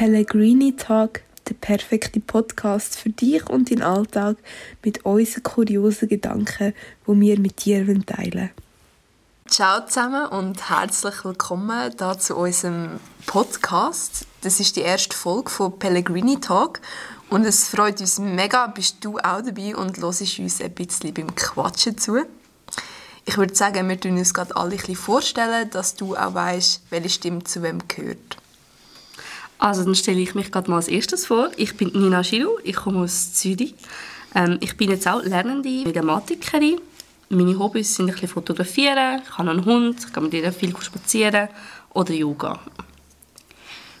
Pellegrini Talk, der perfekte Podcast für dich und deinen Alltag mit unseren kuriosen Gedanken, die wir mit dir teilen Ciao zusammen und herzlich willkommen da zu unserem Podcast. Das ist die erste Folge von Pellegrini Talk und es freut uns mega, bist du auch dabei und hörst uns ein bisschen beim Quatschen zu. Ich würde sagen, wir tun uns gerade alle ein bisschen vorstellen, dass du auch weißt, welche Stimme zu wem gehört. Also dann stelle ich mich gerade mal als erstes vor. Ich bin Nina Schilu, ich komme aus Zürich. Ähm, ich bin jetzt auch lernende Mediamatikerin. Meine Hobbys sind ein bisschen fotografieren, ich habe einen Hund, ich kann mit ihr viel spazieren oder Yoga.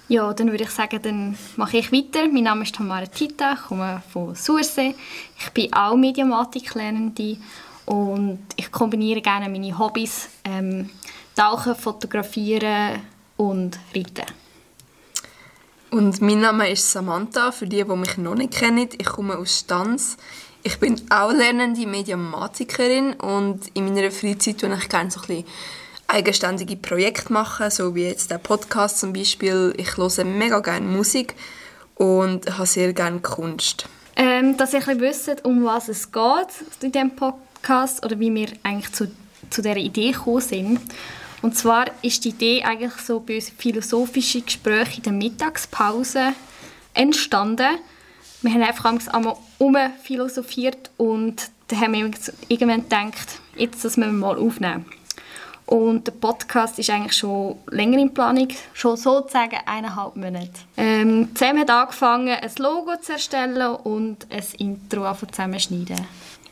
Ja, dann würde ich sagen, dann mache ich weiter. Mein Name ist Tamara Tita, ich komme von Sursee. Ich bin auch Mediamatik-Lernende und ich kombiniere gerne meine Hobbys ähm, Tauchen, Fotografieren und Reiten. Und mein Name ist Samantha, für die, die mich noch nicht kennen. Ich komme aus Stanz. Ich bin auch lernende Mediamatikerin und in meiner Freizeit tue ich gerne so ein bisschen eigenständige Projekte machen, so wie jetzt der Podcast zum Beispiel. Ich höre mega gerne Musik und habe sehr gerne Kunst. Ähm, dass ihr ein wisst, um was es geht in diesem Podcast oder wie wir eigentlich zu, zu dieser Idee gekommen sind. Und zwar ist die Idee eigentlich so bei uns philosophische Gespräche in der Mittagspause entstanden. Wir haben einfach einmal um philosophiert und dann haben wir irgendwann gedacht, jetzt das müssen wir mal aufnehmen. Und der Podcast ist eigentlich schon länger in Planung, schon sozusagen eineinhalb Monate. Ähm, zusammen hat angefangen, ein Logo zu erstellen und ein Intro zusammenschneiden.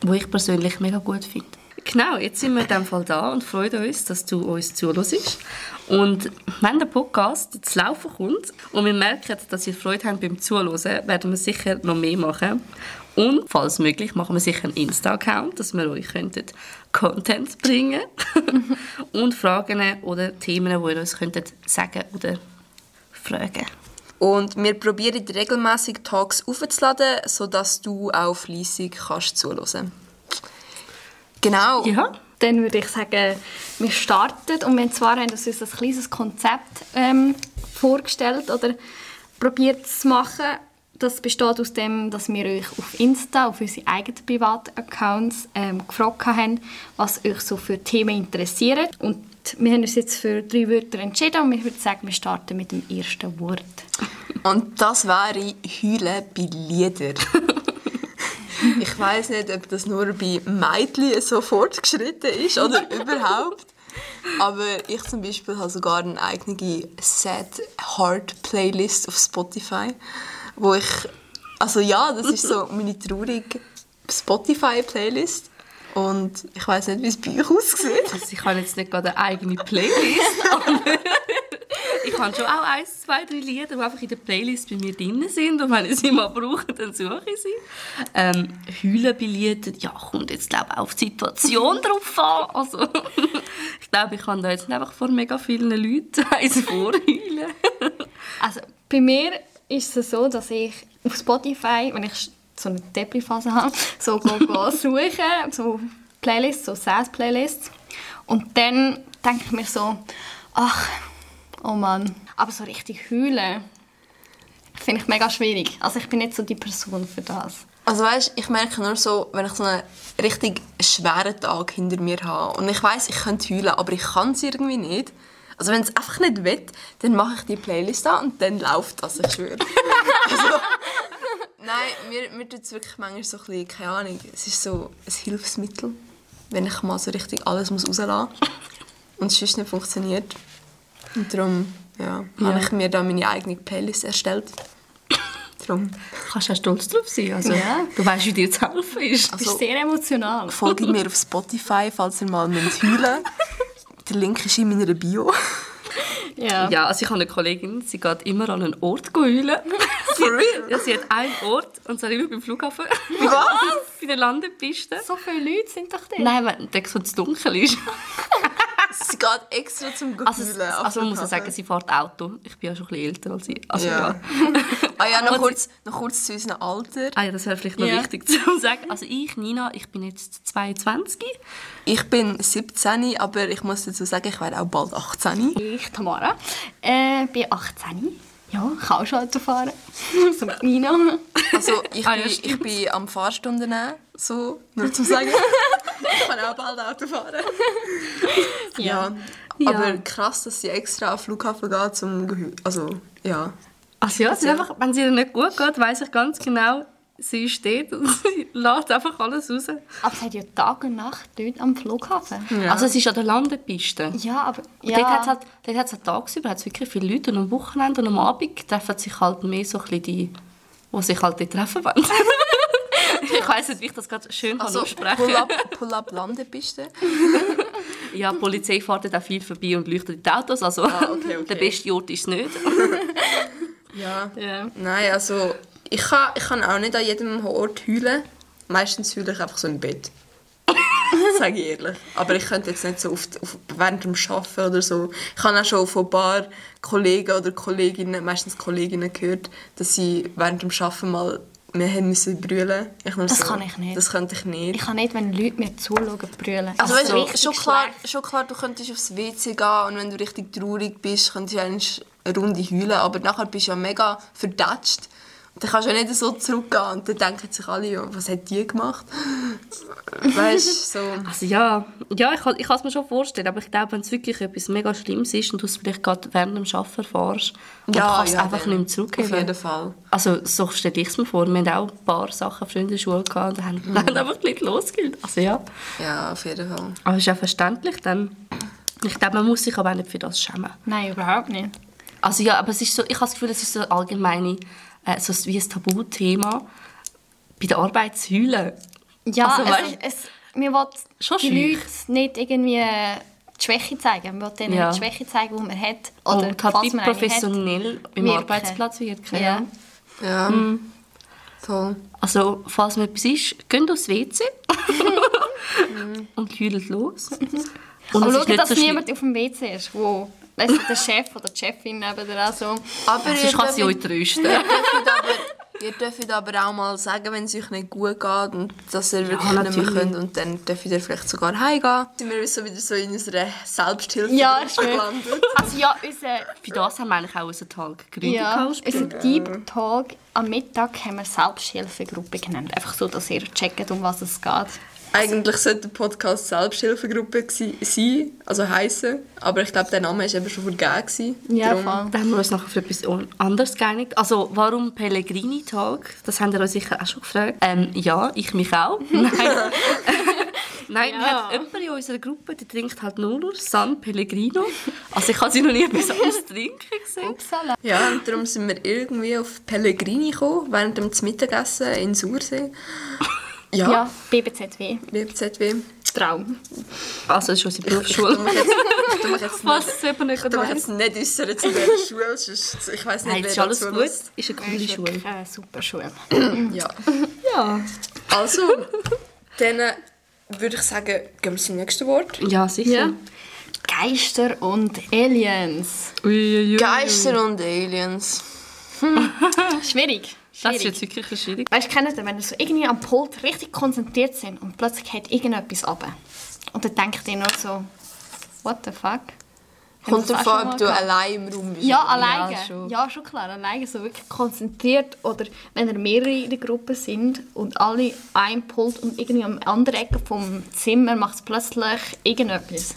Wo ich persönlich mega gut finde. Genau, jetzt sind wir in diesem Fall da und freuen uns, dass du uns zuhörst. Und wenn der Podcast jetzt laufen kommt und wir merken, dass ihr Freude habt beim Zuhören, werden wir sicher noch mehr machen. Und falls möglich, machen wir sicher einen Insta-Account, dass wir euch könntet Content bringen und Fragen oder Themen, die ihr uns könntet sagen oder fragen. Und wir probieren regelmäßig Talks aufzuladen, sodass du auch fleissig kannst zuhören. Genau. Ja. Dann würde ich sagen, wir starten und wir zwar haben uns ein kleines Konzept ähm, vorgestellt oder probiert zu machen. Das besteht aus dem, dass wir euch auf Insta, auf unsere eigenen Privataccounts ähm, gefragt haben, was euch so für Themen interessieren. Und wir haben uns jetzt für drei Wörter entschieden und ich würde sagen, wir starten mit dem ersten Wort. Und das wäre «Heulen bei Lieder». Ich weiß nicht, ob das nur bei Mädchen so fortgeschritten ist oder überhaupt. Aber ich zum Beispiel habe sogar eine eigene Sad Heart Playlist auf Spotify, wo ich also ja, das ist so meine traurige Spotify Playlist und ich weiß nicht, wie es bei euch aussieht. Also ich habe jetzt nicht gerade eine eigene Playlist, aber ich habe schon auch ein, zwei, drei Lieder, die einfach in der Playlist bei mir drin sind und wenn ich sie mal brauche, dann suche ich sie. Ähm, Heulen bei Liedern, ja, kommt jetzt glaube ich auf die Situation drauf an. Also, ich glaube, ich kann da jetzt nicht einfach vor mega vielen Leuten eins vorheulen. also bei mir ist es so, dass ich auf Spotify, wenn ich so eine Depri-Phase habe, so go, go suche, so Playlists, so Sass-Playlists und dann denke ich mir so, ach, Oh Mann. Aber so richtig heulen finde ich mega schwierig. Also ich bin nicht so die Person für das. Also weißt, ich merke nur so, wenn ich so einen richtig schweren Tag hinter mir habe und ich weiß, ich könnte heulen, aber ich kann es irgendwie nicht. Also wenn es einfach nicht will, dann mache ich die Playlist an und dann läuft das, ich schwöre. also, nein, mir, mir tut es wirklich manchmal so ein bisschen, keine Ahnung, es ist so ein Hilfsmittel, wenn ich mal so richtig alles muss rauslassen muss und es sonst nicht funktioniert. Und darum ja, ja. habe ich mir da meine eigene Playlist erstellt. Darum. Kannst du auch stolz drauf sein. Also, ja. Du weißt, wie dir zu helfen ist. Also, du bist sehr emotional. Folgt mir auf Spotify, falls ihr mal heulen müsst. Der Link ist in meiner Bio. Ja. ja, also ich habe eine Kollegin, sie geht immer an einen Ort heulen. For real? Ja, sie hat einen Ort, und zwar immer beim Flughafen. Was? Bei der Landepiste. So viele Leute sind doch da. Nein, wenn es dunkel ist. sie geht extra zum Gefühlen. Also, also man muss ja sagen, sie fährt Auto. Ich bin ja schon ein bisschen älter als sie. Also, ja. ja. ah ja, noch kurz, noch kurz zu unserem Alter. Ah ja, das wäre vielleicht noch ja. wichtig zu sagen. Also ich, Nina, ich bin jetzt 22. Ich bin 17, aber ich muss dazu sagen, ich werde auch bald 18. Ich, Tamara, äh, bin 18. Ja, ich kann auch schon Auto fahren. so mit Nina. Also ich, Ah, bin, ich bin am Fahrstunden so, nur zu sagen. ich kann auch bald Auto fahren. Ja. Ja. Aber krass, dass sie extra auf den Flughafen geht, zum Gehü Also, ja. Also ja, Ja. einfach, wenn es ihr nicht gut geht, weiss ich ganz genau, sie ist dort und sie lässt einfach alles raus. Aber es hat ja Tag und Nacht dort am Flughafen. Ja. Also es ist an der Landepiste. Ja, aber... Und Ja. Dort hat es halt, dort hat's halt tagsüber hat's wirklich viele Leute und am Wochenende und am Abend treffen sich halt mehr so ein bisschen die, die sich halt dort treffen wollen. ich weiss nicht, wie ich das gerade schön Also, aussprechen Pull-up Pull Landepiste. Ja, die Polizei fährt auch viel vorbei und leuchtet die Autos, also Ah, okay, okay. der beste Ort ist es nicht. Ja. Ja. Nein, also ich kann, ich kann auch nicht an jedem Ort heulen. Meistens heule ich einfach so im Bett. Sage ich ehrlich. Aber ich könnte jetzt nicht so oft auf, während dem Arbeiten oder so. Ich habe auch schon von ein paar Kollegen oder Kolleginnen, meistens Kolleginnen gehört, dass sie während dem Arbeiten mal haben müssen brüllen. Ich Das so, kann ich nicht. Das könnte ich nicht. Ich kann nicht, wenn Leute mir zuschauen, brüllen. Also, weißt, richtig schon, klar, schlecht. schon klar, du könntest aufs WC gehen und wenn du richtig traurig bist, könntest du eine Runde heulen, aber nachher bist du ja mega verdatscht. Dann kannst du ja nicht so zurückgehen und dann denken sich alle, ja, was hat die gemacht? weißt du, so... Also ja, ja ich, kann- ich kann es mir schon vorstellen, aber ich glaube, wenn es wirklich etwas mega Schlimmes ist und du es vielleicht gerade während dem Arbeiten erfährst und du kannst es einfach dann. nicht mehr Auf zurückgeben. jeden Fall. Also so stelle ich es mir vor. Wir haben auch ein paar Sachen früher in der Schule gehabt und da haben, Mhm. da haben einfach Leute losgehört. Also ja, Ja, auf jeden Fall. aber es ist auch verständlich dann. Ich glaube, man muss sich aber auch nicht für das schämen. Nein, überhaupt nicht. Also ja, aber es ist so, ich habe das Gefühl, es ist so ein allgemeine, äh, so wie ein Tabuthema, bei der Arbeit zu heulen. Ja, Also, weißt- es, wir wollen Schon die schwierig. Leute nicht irgendwie die Schwäche zeigen. Wir wollen denen Ja. die Schwäche zeigen, die man hat. Oder und halt was wie professionell im wirken. Arbeitsplatz wirken. hat. Ja. Ja. Ja. Mhm. Toll. Also, falls mir etwas ist, geht aufs WC und heult los. Und Aber es schau, ist nicht dass so niemand auf dem WC ist, wo weißt du, der Chef oder die Chefin neben dir auch so... Aber Sonst kann sie euch trösten. ihr dürft aber, auch mal sagen, wenn es euch nicht gut geht und dass ihr wirklich nicht mehr könnt und dann dürft ihr vielleicht sogar heimgehen. Sind wir so wieder so in unserer Selbsthilfe Ja, gelandet. Also ja, unser, Für das haben wir eigentlich auch unseren Tag gegründet. ja, ursprünglich. unser Deep Talk am Mittag haben wir Selbsthilfegruppe genannt. Einfach so, dass ihr checkt, um was es geht. Eigentlich sollte der Podcast Selbsthilfegruppe gsi- sein, also heißen. Aber ich glaube, der Name war eben schon vergeben. gewesen. Ja, Darum- voll. Da haben wir uns nachher für etwas anderes geeinigt. Also, warum Pellegrini-Tag? Das habt ihr euch sicher auch schon gefragt. Ähm, ja, ich mich auch. Nein, Nein Ja. wir haben jemand in unserer Gruppe, der trinkt halt nur San Pellegrino. Also, ich habe sie noch nie etwas anderes trinken gesehen. Upsala. Ja, und darum sind wir irgendwie auf Pellegrini gekommen, während dem Mittagessen in Sursee. Ja, Ja, BBZW. BZW. Traum. Also, das ist unsere Ich, ich Berufsschule. ich tue mich jetzt Was nicht, es eben nicht ich tue mich weiss. jetzt nicht äußern zu dieser Schule, sonst, ich weiss nicht, Nein, wer es ist alles gut. hört. Ist eine coole ist Schule. wirklich eine super Schule. Ja. Ja. Also, dann äh, würde ich sagen, gehen wir zum nächsten Wort. Ja, sicher. Ja. Geister und Aliens. Uiuiui. Geister und Aliens. Schwierig. Das ist jetzt wirklich schwierig. Weißt du, kennt ihr, wenn ihr so irgendwie am Pult richtig konzentriert sind und plötzlich geht irgendetwas runter. Und dann denkt ihr nur so, what the fuck? Kommt davon, ob du gehabt? allein im Raum bist. Ja, alleine. Ja, schon. schon. klar. Alleine so wirklich konzentriert. Oder wenn ihr mehrere in der Gruppe sind und alle einem Pult und irgendwie am anderen Ecke vom Zimmer macht es plötzlich irgendetwas.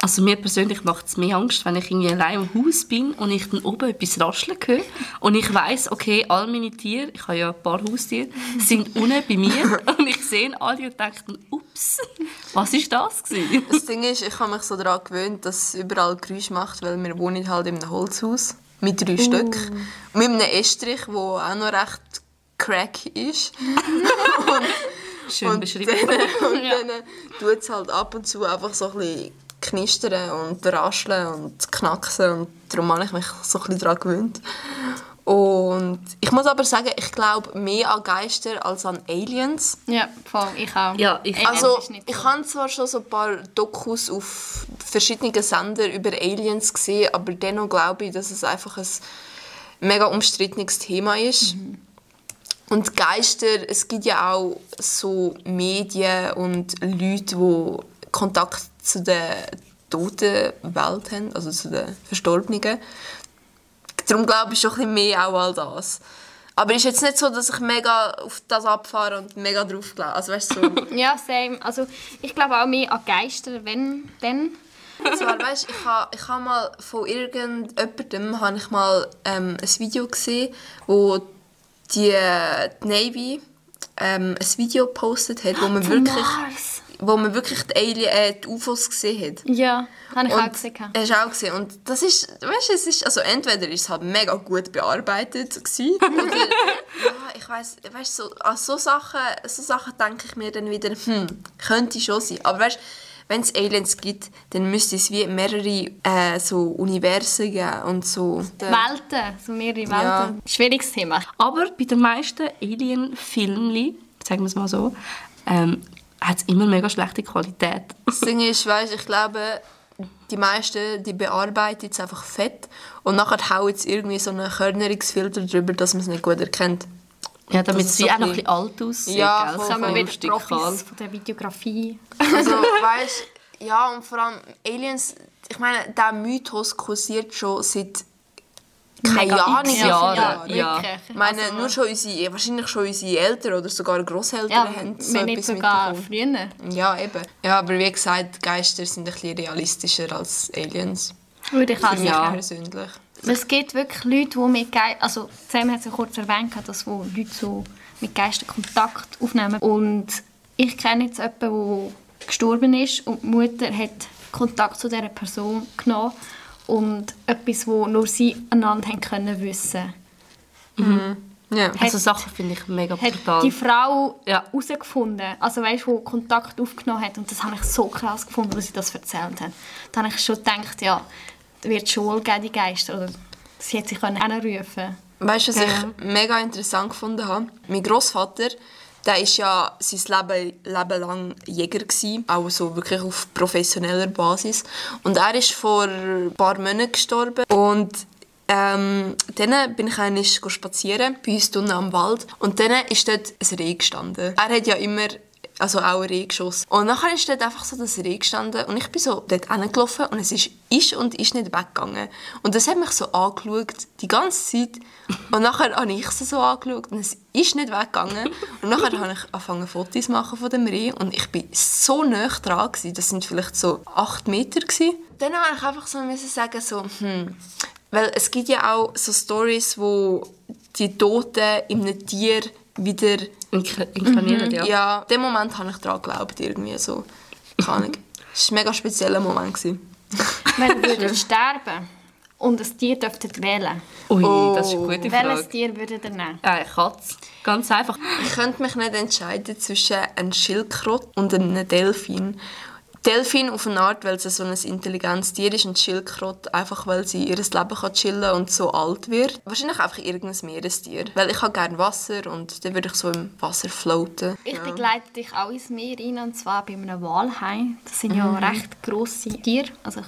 Also mir persönlich macht es mehr Angst, wenn ich irgendwie allein im Haus bin und ich dann oben etwas rascheln höre und ich weiß, okay, all meine Tiere, ich habe ja ein paar Haustiere, sind unten bei mir und ich sehe alle und denke dann, ups, was ist das gewesen? Das Ding ist, ich habe mich so daran gewöhnt, dass es überall Geräusche macht, weil wir wohnen halt in einem Holzhaus mit drei Stück. Mit einem Estrich, der auch noch recht crack ist. Schön und beschrieben. Dann, und dann tut es halt ab und zu einfach so ein bisschen knistern und rascheln und knacksen und darum habe ich mich so ein bisschen daran gewöhnt. Und ich muss aber sagen, ich glaube mehr an Geister als an Aliens. Ja, voll. Ich auch. Ja, ich- Also, nicht ich so. habe zwar schon so ein paar Dokus auf verschiedenen Sendern über Aliens gesehen, aber dennoch glaube ich, dass es einfach ein mega umstrittenes Thema ist. Und Geister, es gibt ja auch so Medien und Leute, die Kontakt zu der toten Welt haben, also zu den Verstorbenen. Darum glaube ich schon ein bisschen mehr auch all das. Aber es ist jetzt nicht so, dass ich mega auf das abfahre und mega drauf glaube. Also weißt du, so... Ja, same. Also ich glaube auch mehr an Geister, wenn, dann. Zwar, weißt, ich habe ich ha mal von irgendjemandem ich mal ähm, ein Video gesehen, wo die, die Navy ähm, ein Video gepostet hat, wo man Von wirklich, Mars. wo man wirklich die, Alien, äh, die UFOs gesehen hat. Ja, habe ich auch Und gesehen. Hast du auch gesehen. Und das ist, weißt du, es ist, also entweder ist es halt mega gut bearbeitet gewesen, oder, ja, ich weiss, weißt so, an so Sachen, so Sachen denke ich mir dann wieder, hm, könnte schon sein. Aber weißt wenn es Aliens gibt, dann müsste es wie mehrere äh, so Universen geben und so. Welten, so mehrere Welten. Ja. Schwieriges Thema. Aber bei den meisten Alien-Filmen, sagen wir es mal so, ähm, hat es immer mega schlechte Qualität. Das Ding ist, weißt, ich glaube, die meisten, die bearbeiten es einfach fett und nachher hauen jetzt irgendwie so einen Körnerungsfilter drüber, dass man es nicht gut erkennt. Ja, damit wie so auch noch ein bisschen alt aussieht. Ja, voll, wir vom wieder Profis von der Videografie. Also, weißt ja, und vor allem Aliens, ich meine, der Mythos kursiert schon seit keine Ahnung, Jahre, viele ja. Ich meine, Also, nur schon unsere, wahrscheinlich schon unsere Eltern oder sogar Großeltern ja, haben so wenn etwas sogar früher. Ja, eben. Ja, aber wie gesagt, Geister sind ein bisschen realistischer als Aliens. Würde ich auch sagen. persönlich. Es gibt wirklich Leute, die mit Geistern, also Sam hat es ja kurz erwähnt, dass wo Leute so mit Geistern Kontakt aufnehmen. Und ich kenne jetzt jemanden, der gestorben ist und die Mutter hat Kontakt zu dieser Person genommen und etwas, wo nur sie einander haben können wissen. Ja. Also Sachen finde ich mega Hat brutal. die Frau Ja. herausgefunden, also weißt du, Kontakt aufgenommen hat und das habe ich so krass gefunden, als sie das erzählt hat. Da habe ich schon gedacht, ja, wird schon wohl geben, die Geister, oder sie hätte sich können rufen Weißt du, was Ja. ich mega interessant gefunden habe? Mein Großvater, der ist ja sein Leben, Leben lang Jäger gewesen, auch so wirklich auf professioneller Basis. Und er ist vor ein paar Monaten gestorben und ähm, dann bin ich einmal spazieren bei uns unten am Wald und dann ist dort ein Reh gestanden. Er hat ja immer also auch ein Reh. Und nachher ist dort einfach so das Reh gestanden und ich bin so dort hingelaufen und es ist, ist und ist nicht weggegangen. Und das hat mich so angeschaut, die ganze Zeit. Und nachher habe ich es so angeschaut und es ist nicht weggegangen. Und nachher habe ich angefangen Fotos zu machen von dem Reh und ich bin so nah dran gewesen. Das sind vielleicht so acht Meter gewesen. Dann habe ich einfach so sagen so, hm, weil es gibt ja auch so Stories, wo die Toten in einem Tier wieder Ink- Inkarniert, ja. ja, in dem Moment habe ich daran geglaubt, irgendwie so. Keine Ahnung. Es war ein mega spezieller Moment. Wenn ihr würdet sterben und ein Tier dürftet wählen, Ui, Oh. das ist eine gute welches Frage. Tier würdet ihr nehmen? Ja, eine Katze. Ganz einfach. Ich könnte mich nicht entscheiden zwischen einem Schildkrott und einem Delfin. Delfin auf eine Art, weil es so ein intelligentes Tier ist und Schildkrott einfach, weil sie ihr Leben kann chillen und so alt wird. Wahrscheinlich einfach irgendein Meerestier. Weil ich habe gerne Wasser und dann würde ich so im Wasser floaten. Ich begleite dich auch ins Meer rein, und zwar bei einem Walhai. Das sind ja recht grosse Tiere. Also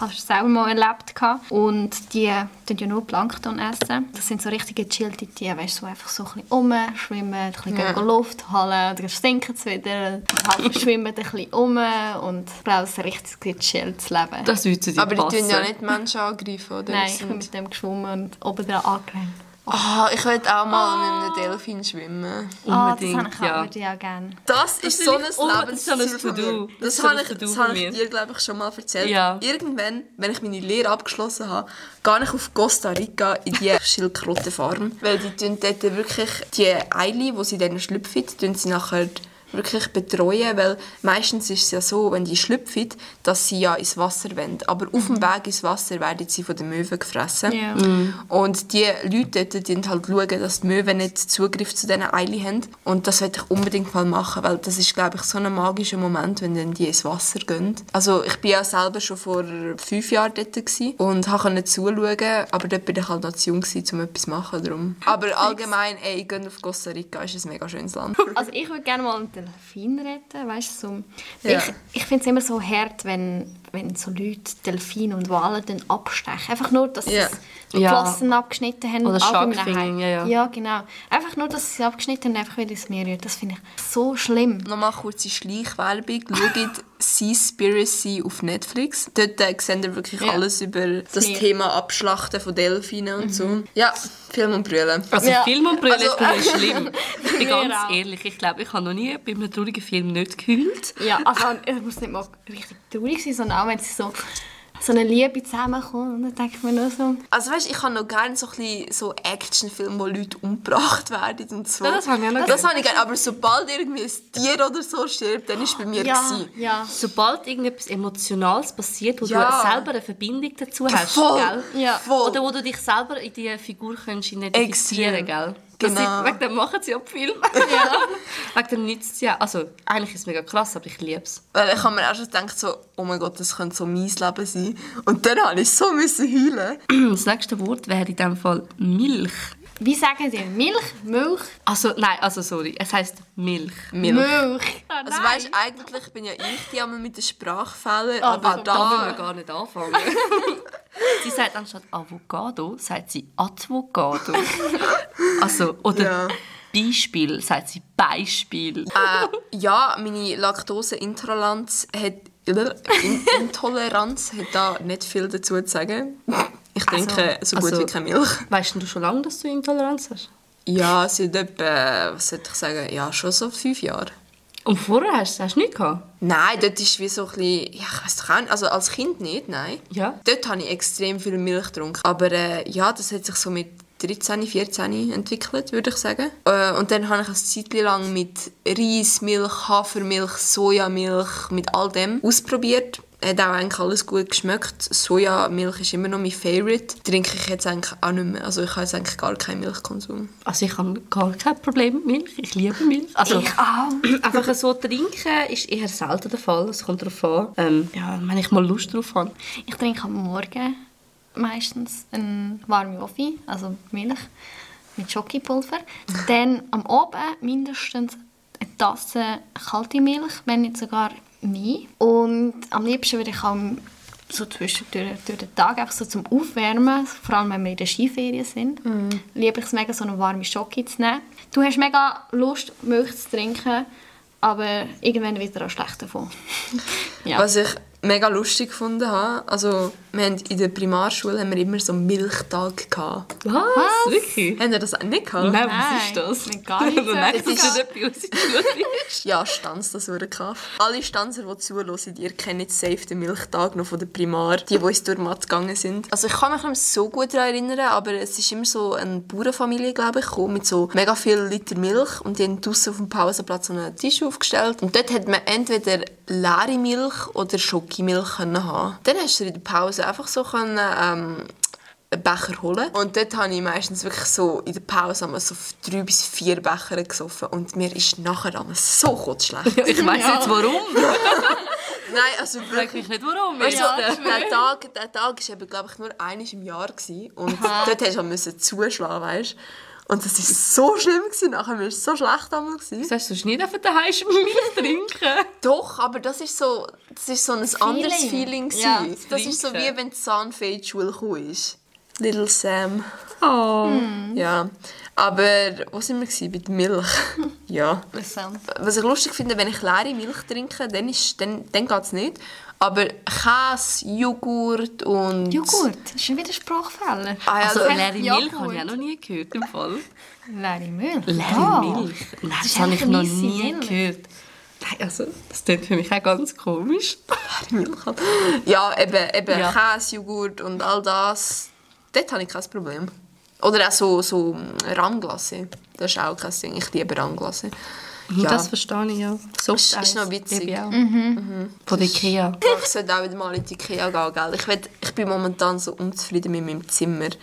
ich habe es selber mal erlebt. gehabt. Und die tun ja nur Plankton essen. Das sind so richtige gechillte Tiere, weißt du, so einfach so ein bisschen rumschwimmen, ein bisschen Ja. Luft holen, dann stinken sie wieder, halb schwimmen ein bisschen um und ich glaube, es ist ein richtig gechilltes Leben. Das würde dir Aber die passen. tun ja nicht Menschen angreifen, oder? Nein, Die ich bin mit dem geschwommen und oben dran angerannt. Ah, ich will auch mal mit einem Delfin schwimmen. Ah, das Unbedingt, auch, ja. würde ich auch gerne. Das ist so ein das so Lebensziel von mir. Das Das, habe ich, das habe ich mir. dir, glaube ich, schon mal erzählt. Ja. Irgendwann, wenn ich meine Lehre abgeschlossen habe, gehe ich auf Costa Rica in die Schildkrötenfarm. Weil die tun dort wirklich die Eile, die sie dann schlüpfen, tun sie nachher wirklich betreuen, weil meistens ist es ja so, wenn die schlüpfen, dass sie ja ins Wasser wollen. Aber auf dem Weg ins Wasser werden sie von den Möwen gefressen. Ja. Und die Leute dort die halt schauen, dass die Möwen nicht Zugriff zu diesen Eilen haben. Und das möchte ich unbedingt mal machen, weil das ist, glaube ich, so ein magischer Moment, wenn dann die ins Wasser gehen. Also ich bin ja selber schon vor fünf Jahren dort gewesen und konnte zuschauen, aber dort bin ich halt noch zu jung gewesen, um etwas zu machen. Darum. Aber allgemein, ey, gehen auf Costa Rica, ist ein mega schönes Land. Also ich würde gerne mal einen Delfin retten, weißt du, so. Ja. Ich, ich finde es immer so hart, wenn, wenn so Leute Delfine und Wale dann abstechen. Einfach nur, dass Ja. sie die Ja. Flossen abgeschnitten haben. Oder Sharkfinging, ja, ja. Ja, genau. Einfach nur, dass sie sie abgeschnitten haben, einfach weil es Meer rührt. Das finde ich so schlimm. Nochmal kurze Schleichwerbung. Schaut Seaspiracy auf Netflix. Dort äh, seht ihr wirklich Ja. alles über das Meer. Thema Abschlachten von Delfinen und so. Ja, Film und Brüllen. Also Ja. Film und Brüllen Also- ist schlimm. Ich bin ganz auch. ehrlich, ich glaube, ich habe noch nie bei einem traurigen Film nicht geheult. Ja, also es muss nicht mal richtig traurig sein, sondern auch wenn sie so, so eine Liebe zusammenkommt. Und dann denke ich mir nur so... Also weißt, ich habe noch gerne so, ein bisschen so Actionfilme, wo Leute umgebracht werden und so. Ja, das habe ich auch noch Das gerne. habe ich gerne. Aber sobald irgendwie ein Tier oder so stirbt, dann ist es bei mir Ja, gewesen. ja. Sobald irgendetwas Emotionales passiert, wo Ja. du selber eine Verbindung dazu hast, Voll. gell? Ja. Voll. Oder wo du dich selber in die Figur kannst identifizieren Extrem. gell? Genau. sind, wegen dem machen sie auch Filme. Ja. wegen dem nützt es ja. Also, eigentlich ist es mega krass, aber ich liebe es. Weil ich habe mir auch schon gedacht, so, oh mein Gott, das könnte so mein Leben sein. Und dann habe ich so müssen heulen. Das nächste Wort wäre in dem Fall Milch. Wie sagen die? Milch? Milch? Also, nein, also sorry, es heißt Milch. Milch. Milch. Ah, Also weißt, eigentlich bin ja ich die einmal mit den Sprachfällen, Ah, aber da wollen wir gar nicht anfangen. sie sagt anstatt Avocado, sagt sie Advocado. also, oder Ja. Beispiel, sagt sie Beispiel. Äh, ja, meine Laktoseintoleranz hat... In Intoleranz hat da nicht viel dazu zu sagen. Ich trinke so gut also- wie keine Milch. Weißt du schon lange, dass du Intoleranz hast? Ja, seit etwa, was sollte ich sagen, ja, schon so fünf Jahre. Und vorher hast du hast du nichts gehabt? Nein, dort ist wie so ein bisschen, ja, ich weiß doch auch nicht, also als Kind nicht, nein. Ja. Dort habe ich extrem viel Milch getrunken. Aber äh, ja, das hat sich so mit 13, 14 entwickelt, würde ich sagen. Äh, und dann habe ich eine Zeit lang mit Reismilch, Hafermilch, Sojamilch, mit all dem ausprobiert. Hat auch eigentlich alles gut geschmeckt. Sojamilch ist immer noch mein Favorite. Trinke ich jetzt eigentlich auch nicht mehr. Also ich habe jetzt eigentlich gar keinen Milchkonsum. Also ich habe gar kein Problem mit Milch. Ich liebe Milch. Also Ich auch. einfach so trinken ist eher selten der Fall. Es kommt darauf an, ähm, ja, wenn ich mal Lust drauf habe. Ich trinke am Morgen meistens eine warme Kaffee, also Milch mit Schokipulver. Dann am Abend mindestens eine Tasse kalte Milch, wenn nicht sogar mehr. Und am liebsten würde ich auch so zwischendurch durch den Tag einfach so zum Aufwärmen, vor allem wenn wir in der Skiferien sind, liebe ich es mega, so eine warme Schoki zu nehmen. Du hast mega Lust, Milch zu trinken, aber irgendwann wird er auch schlecht davon. ja. Was ich mega lustig gefunden habe, also wir haben in der Primarschule haben wir immer so einen Milchtag gehabt. Was? Wirklich? Haben ihr das auch nicht gehabt? Nein, was ist das? Gar nicht so. Nein, das ist nicht etwas, was in. Ja, Stanz, das wurde gehabt. Alle Stanzer, die zuhören, ihr kennt safe den Milchtag noch von der Primar, die, die uns durch Mathe gegangen sind. Also ich kann mich nicht so gut daran erinnern, aber es ist immer so eine Bauernfamilie, glaube ich, gekommen, mit so mega viel Liter Milch und die haben draussen auf dem Pausenplatz so einen Tisch aufgestellt und dort hat man entweder leere Milch oder Schokimilch können haben. Dann hast du in der Pause einfach so können, ähm, einen Becher holen. Und dort habe ich meistens wirklich so in der Pause einmal so drei bis vier Becher gesoffen. Und mir ist nachher einmal so kotzschlecht. Ja, ich weiss jetzt warum. Nein, also wirklich. mich nicht warum. Weißt du, Ja. der, Tag, der Tag eben, glaube ich, nur einmal im Jahr gewesen. und dort hast du zuschlagen, weißt Und das war so schlimm gewesen. Nachher war es so schlecht einmal gewesen. Das hast du nie daheim Milch trinken. Doch, aber das ist so, das ist so ein anderes Feeling Ja, gewesen. Das ist so wie wenn die Zahnfee in die Schule ist. Little Sam. Oh. Ja, aber wo sind wir gewesen? bei der Milch? ja. Was ich lustig finde, wenn ich leere Milch trinke, dann, ist, dann, dann geht es nicht. Aber Käse, Joghurt und... Joghurt, das ist schon wieder Sprachfälle. Ah, ja, Also also, leere. Milch habe ich auch noch nie gehört im Fall. Leere Milch? Leere Ja. Milch? Nein, das, ist habe ich noch nie Milch. gehört. Nein, also, das klingt für mich auch ganz komisch. Milch. Ja, eben, eben Ja. Käse, Joghurt und all das. Dort habe ich kein Problem. Oder auch so, so Rahmglasse. Das ist auch kein Ding. Ich liebe Rahmglasse. Ja. Das verstehe ich ja. So Ist- ist noch witzig. Ich auch. Von der Ikea. Ich sollte auch wieder mal in die Ikea gehen, gell? Ich, will, ich bin momentan so unzufrieden mit meinem Zimmer.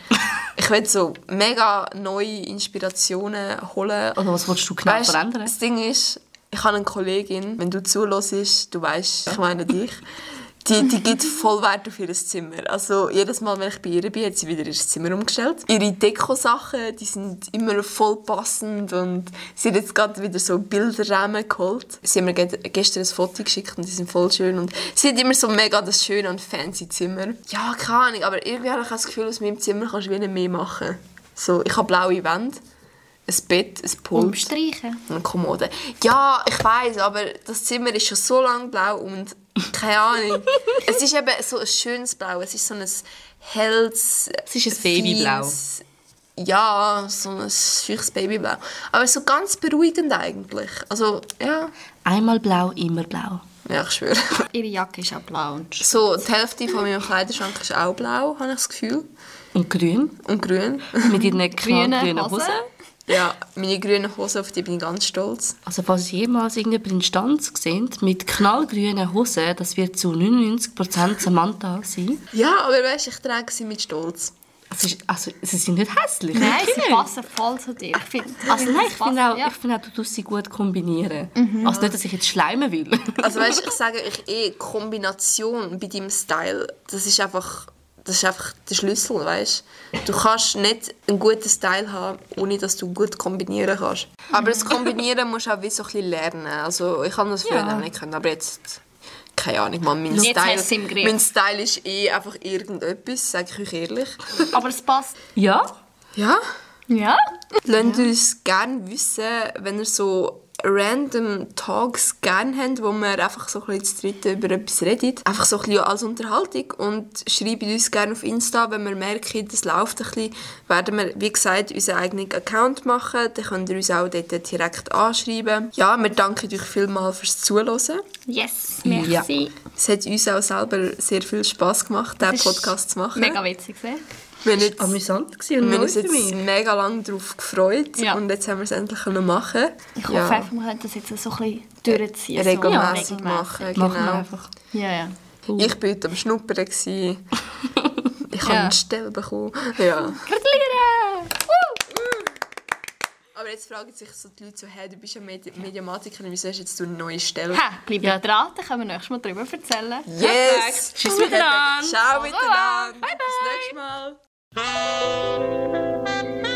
Ich will so mega neue Inspirationen holen. Oder was willst du genau Weißt, verändern? Das Ding ist, ich habe eine Kollegin, wenn du zuhörst, du weißt, ich meine dich, Die, die gibt voll Wert auf ihr Zimmer. Also jedes Mal, wenn ich bei ihr bin, hat sie wieder ihr Zimmer umgestellt. Ihre Deko-Sachen, die sind immer voll passend und sie hat jetzt gerade wieder so Bilderrahmen geholt. Sie hat mir ge- gestern ein Foto geschickt und die sind voll schön und sie hat immer so mega das schöne und fancy Zimmer. Ja, keine Ahnung, aber irgendwie habe ich das Gefühl, aus meinem Zimmer kannst du wie nicht mehr machen. So, ich habe blaue Wände, ein Bett, ein Pult Umstreichen. eine Kommode. Ja, ich weiß, aber das Zimmer ist schon so lange blau und keine Ahnung. es ist eben so ein schönes Blau. Es ist so ein helles. Es ist ein Babyblau. Ja, so ein schüchtes Babyblau. Aber so ganz beruhigend eigentlich. Also, ja. Einmal blau, immer blau. Ja, ich schwöre. Ihre Jacke ist auch blau. Und So, die Hälfte von meinem Kleiderschrank ist auch blau, habe ich das Gefühl. Und grün. Und grün. Mit ihren grüne knallgrünen Hosen. Ja, meine grünen Hosen, auf die bin ich ganz stolz. Also falls jemals irgendjemand in Stanz gesehen mit knallgrünen Hosen, das wird zu 99% Samantha sein. Ja, aber weißt du, ich trage sie mit Stolz. Es ist, also, sie sind nicht hässlich. Nein, sie nicht. passen voll zu dir. Ich finde, Also nein, ich finde auch, ja. ich finde auch, du tust sie gut kombinieren. Also nicht, dass ich jetzt schleimen will. Also weißt, ich sage euch eh, Kombination bei deinem Style, das ist einfach, das ist einfach der Schlüssel, weißt? Du kannst nicht einen guten Style haben, ohne dass du gut kombinieren kannst. Aber das Kombinieren musst du auch wie so ein bisschen lernen. Also ich habe das früher Ja. auch nicht können, aber jetzt keine Ahnung, Mann, mein Jetzt Style, mein Style ist eh einfach irgendetwas, sage ich euch ehrlich. Aber es passt. ja? Ja? Ja? Lasst uns gerne wissen, wenn ihr so random Talks gerne habt, wo wir einfach so ein bisschen zu über etwas redet. Einfach so ein bisschen als Unterhaltung und schreibt uns gerne auf Insta, wenn wir merken, das läuft ein bisschen, werden wir, wie gesagt, unseren eigenen Account machen. Dann könnt ihr uns auch dort direkt anschreiben. Ja, wir danken euch vielmals fürs Zuhören. Yes, merci. Es hat uns auch selber sehr viel Spass gemacht, diesen Podcast zu machen. Mega witzig. gewesen. Wir haben jetzt- Amüsant gewesen wir und haben neu uns für jetzt mich. mega lange darauf gefreut Ja. und jetzt haben wir es endlich können machen Ich hoffe ja. einfach, wir können das jetzt so ein bisschen durchziehen. so regelmäßig regelmäßig. machen. Machen wir Genau. einfach. Ja, ja. Ich war heute am Schnuppern. gewesen. Ich habe Ja. eine Stelle bekommen. Ja. Gratuliere! Aber jetzt fragen sich so die Leute so, hey, du bist ja Medi Mediamatikerin, wieso hast jetzt du eine neue Stelle? Ha, bleib ja dran, dann können wir nächstes Mal darüber erzählen. Yes! Tschüss miteinander. Ciao miteinander! Bye, bye. Bis nächstes Mal! Thank you.